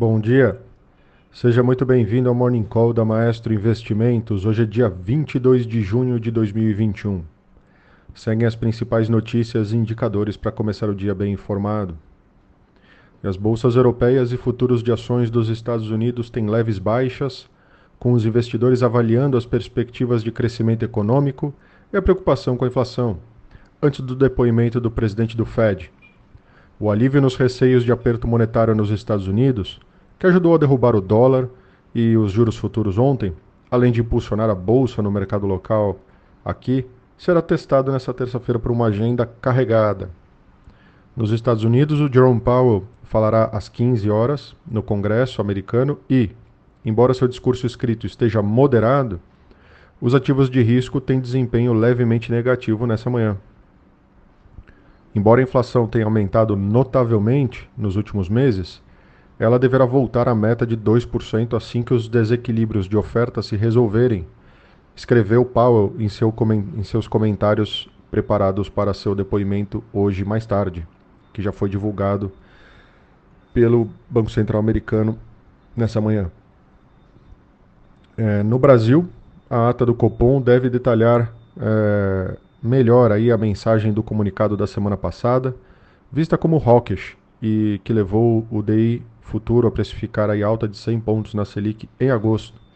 Bom dia. Seja muito bem-vindo ao Morning Call da Maestro Investimentos. Hoje é dia 22 de junho de 2021. Seguem as principais notícias e indicadores para começar o dia bem informado. As bolsas europeias e futuros de ações dos Estados Unidos têm leves baixas, com os investidores avaliando as perspectivas de crescimento econômico e a preocupação com a inflação, antes do depoimento do presidente do Fed. O alívio nos receios de aperto monetário nos Estados Unidos, que ajudou a derrubar o dólar e os juros futuros ontem, além de impulsionar a bolsa no mercado local aqui, será testado nesta terça-feira por uma agenda carregada. Nos Estados Unidos, o Jerome Powell falará às 15 horas no Congresso americano e, embora seu discurso escrito esteja moderado, os ativos de risco têm desempenho levemente negativo nessa manhã. Embora a inflação tenha aumentado notavelmente nos últimos meses, ela deverá voltar à meta de 2% assim que os desequilíbrios de oferta se resolverem escreveu Powell em, seu, em seus comentários preparados para seu depoimento hoje mais tarde, que já foi divulgado pelo Banco Central Americano nessa manhã. É, no Brasil, a ata do Copom deve detalhar é, melhor aí a mensagem do comunicado da semana passada, vista como hawkish e que levou o DI futuro a precificar a alta de 100 pontos na Selic em agosto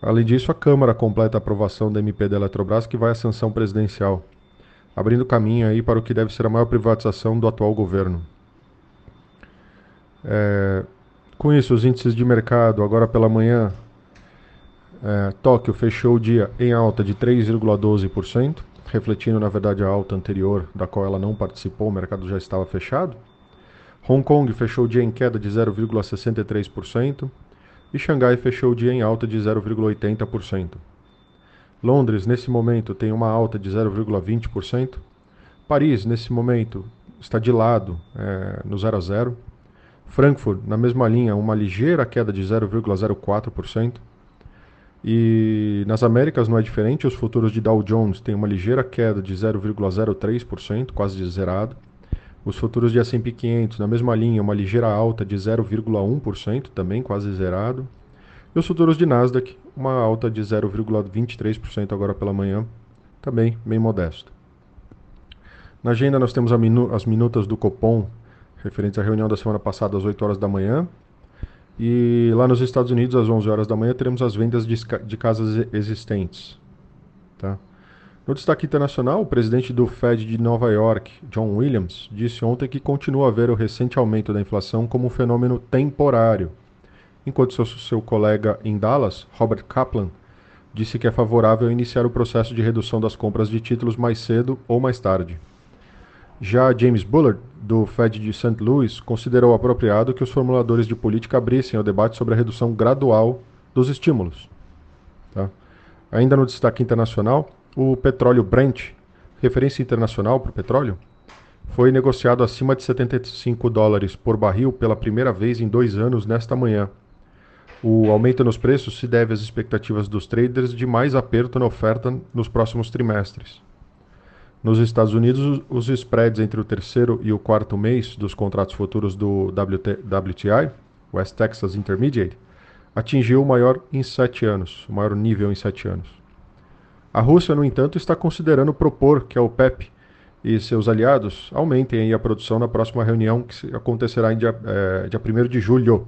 Além disso, a Câmara completa a aprovação da MP da Eletrobras, que vai à sanção presidencial, abrindo caminho aí para o que deve ser a maior privatização do atual governo. É, com isso, os índices de mercado, agora pela manhã, é, Tóquio fechou o dia em alta de 3,12%, refletindo, na verdade, a alta anterior, da qual ela não participou, o mercado já estava fechado. Hong Kong fechou o dia em queda de 0,63% e Xangai fechou o dia em alta de 0,80%. Londres, nesse momento, tem uma alta de 0,20%. Paris, nesse momento, está de lado, é, no 0 a 0. Frankfurt, na mesma linha, uma ligeira queda de 0,04%. E nas Américas não é diferente, os futuros de Dow Jones têm uma ligeira queda de 0,03%, quase zerado. Os futuros de S&P 500 na mesma linha, uma ligeira alta de 0,1%, também quase zerado. E os futuros de Nasdaq, uma alta de 0,23% agora pela manhã, também bem modesto. Na agenda nós temos minu as minutas do Copom, referentes à reunião da semana passada às 8 horas da manhã. E lá nos Estados Unidos, às 11 horas da manhã, teremos as vendas de, de casas existentes. Tá? No destaque internacional, o presidente do Fed de Nova York, John Williams, disse ontem que continua a ver o recente aumento da inflação como um fenômeno temporário, enquanto seu, seu colega em Dallas, Robert Kaplan, disse que é favorável iniciar o processo de redução das compras de títulos mais cedo ou mais tarde. Já James Bullard, do Fed de St. Louis, considerou apropriado que os formuladores de política abrissem o debate sobre a redução gradual dos estímulos. Tá? Ainda no destaque internacional, o petróleo Brent, referência internacional para o petróleo, foi negociado acima de 75 dólares por barril pela primeira vez em dois anos nesta manhã. O aumento nos preços se deve às expectativas dos traders de mais aperto na oferta nos próximos trimestres. Nos Estados Unidos, os spreads entre o terceiro e o quarto mês dos contratos futuros do WT, WTI, West Texas Intermediate, atingiu o maior em sete anos, o maior nível em sete anos. A Rússia, no entanto, está considerando propor que a OPEP e seus aliados aumentem a produção na próxima reunião que acontecerá em dia, é, dia 1 de julho,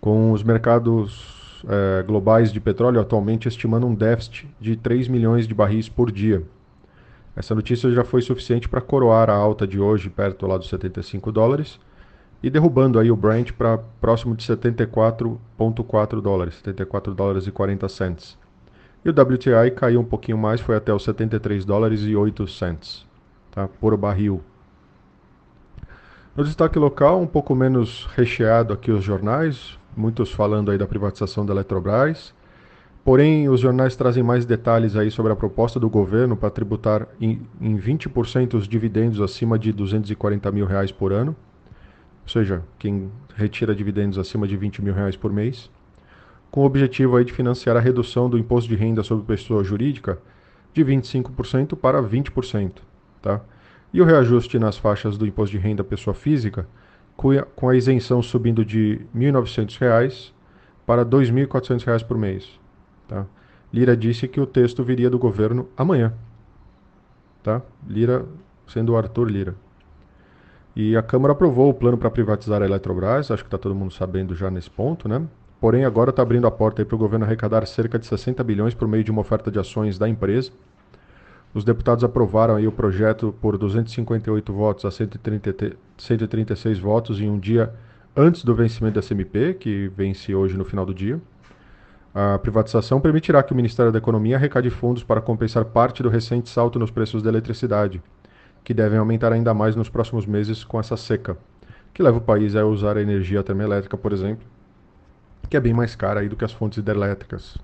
com os mercados é, globais de petróleo atualmente estimando um déficit de 3 milhões de barris por dia. Essa notícia já foi suficiente para coroar a alta de hoje perto lá dos 75 dólares e derrubando aí o Brent para próximo de 74,4 dólares, 74 dólares e 40 cents. E o WTI caiu um pouquinho mais, foi até os 73 dólares e 8 cents tá, por barril. No destaque local, um pouco menos recheado aqui os jornais, muitos falando aí da privatização da Eletrobras. Porém, os jornais trazem mais detalhes aí sobre a proposta do governo para tributar em, em 20% os dividendos acima de 240 mil reais por ano. Ou seja, quem retira dividendos acima de 20 mil reais por mês com o objetivo aí de financiar a redução do imposto de renda sobre pessoa jurídica de 25% para 20%. Tá? E o reajuste nas faixas do imposto de renda pessoa física com a isenção subindo de R$ 1.900 para R$ 2.400 por mês. Tá? Lira disse que o texto viria do governo amanhã. Tá? Lira sendo o Arthur Lira. E a Câmara aprovou o plano para privatizar a Eletrobras, acho que está todo mundo sabendo já nesse ponto, né? Porém, agora está abrindo a porta para o governo arrecadar cerca de 60 bilhões por meio de uma oferta de ações da empresa. Os deputados aprovaram aí o projeto por 258 votos a 130, 136 votos em um dia antes do vencimento da SMP, que vence hoje no final do dia. A privatização permitirá que o Ministério da Economia arrecade fundos para compensar parte do recente salto nos preços da eletricidade, que devem aumentar ainda mais nos próximos meses com essa seca, que leva o país a usar a energia termoelétrica, por exemplo, que é bem mais cara aí do que as fontes hidrelétricas.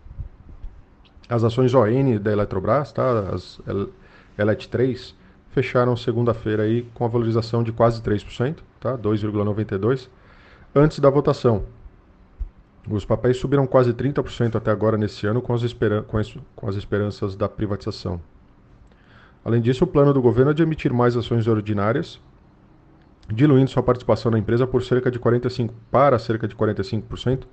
As ações ON da Eletrobras, tá? as ELET 3, fecharam segunda-feira aí com a valorização de quase 3%, tá? 2,92%, antes da votação. Os papéis subiram quase 30% até agora nesse ano com as, com, as, com as esperanças da privatização. Além disso, o plano do governo é de emitir mais ações ordinárias, diluindo sua participação na empresa por cerca de 45 para cerca de 45%,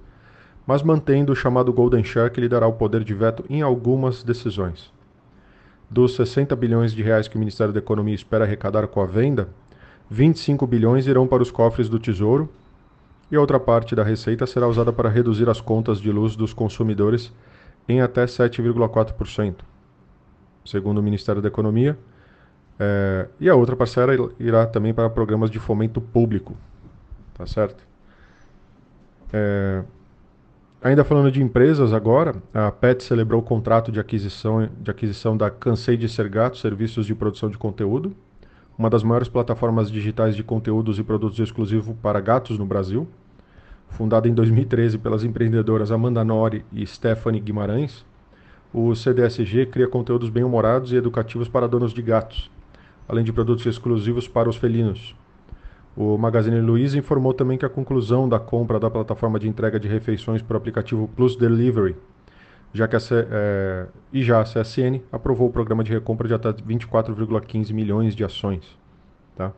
mas mantendo o chamado Golden Share que lhe dará o poder de veto em algumas decisões. Dos 60 bilhões de reais que o Ministério da Economia espera arrecadar com a venda, 25 bilhões irão para os cofres do Tesouro e a outra parte da receita será usada para reduzir as contas de luz dos consumidores em até 7,4%, segundo o Ministério da Economia. É, e a outra parcela irá também para programas de fomento público. Tá certo? É, Ainda falando de empresas agora, a PET celebrou o contrato de aquisição, de aquisição da Cansei de Ser Gato Serviços de Produção de Conteúdo, uma das maiores plataformas digitais de conteúdos e produtos exclusivos para gatos no Brasil. Fundada em 2013 pelas empreendedoras Amanda Nori e Stephanie Guimarães, o CDSG cria conteúdos bem-humorados e educativos para donos de gatos, além de produtos exclusivos para os felinos. O Magazine Luiza informou também que a conclusão da compra da plataforma de entrega de refeições para o aplicativo Plus Delivery, já que a, é, e já a CSN aprovou o programa de recompra de até 24,15 milhões de ações. Tá?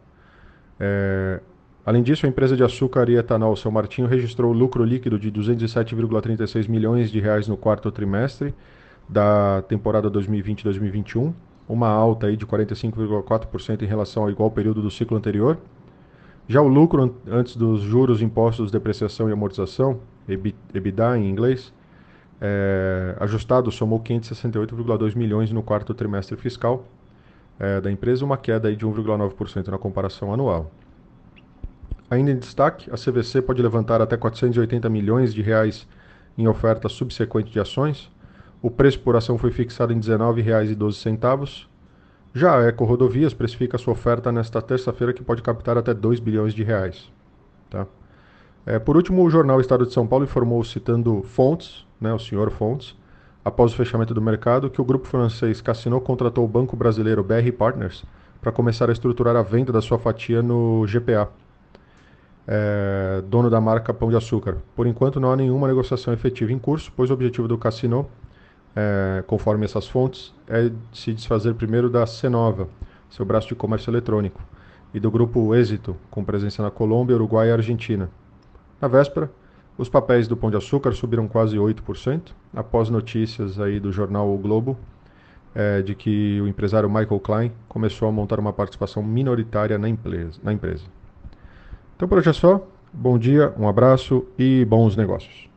É, além disso, a empresa de açúcar e etanol São Martinho registrou lucro líquido de 207,36 milhões de reais no quarto trimestre da temporada 2020-2021, uma alta aí de 45,4% em relação ao igual período do ciclo anterior já o lucro antes dos juros, impostos, depreciação e amortização, EBITDA em inglês, é, ajustado somou 568,2 milhões no quarto trimestre fiscal é, da empresa, uma queda de 1,9% na comparação anual. Ainda em destaque, a CVC pode levantar até 480 milhões de reais em oferta subsequente de ações. O preço por ação foi fixado em R$ 19,12 já a Eco Rodovias precifica sua oferta nesta terça-feira que pode captar até 2 bilhões de reais. Tá? É, por último, o jornal Estado de São Paulo informou, citando Fontes, né, o senhor Fontes, após o fechamento do mercado, que o grupo francês Cassino contratou o banco brasileiro BR Partners para começar a estruturar a venda da sua fatia no GPA, é, dono da marca Pão de Açúcar. Por enquanto, não há nenhuma negociação efetiva em curso, pois o objetivo do Cassino é, conforme essas fontes, é se desfazer primeiro da Cenova, seu braço de comércio eletrônico, e do grupo Êxito, com presença na Colômbia, Uruguai e Argentina. Na véspera, os papéis do Pão de Açúcar subiram quase 8%, após notícias aí do jornal O Globo é, de que o empresário Michael Klein começou a montar uma participação minoritária na empresa. Na empresa. Então por hoje é só. Bom dia, um abraço e bons negócios.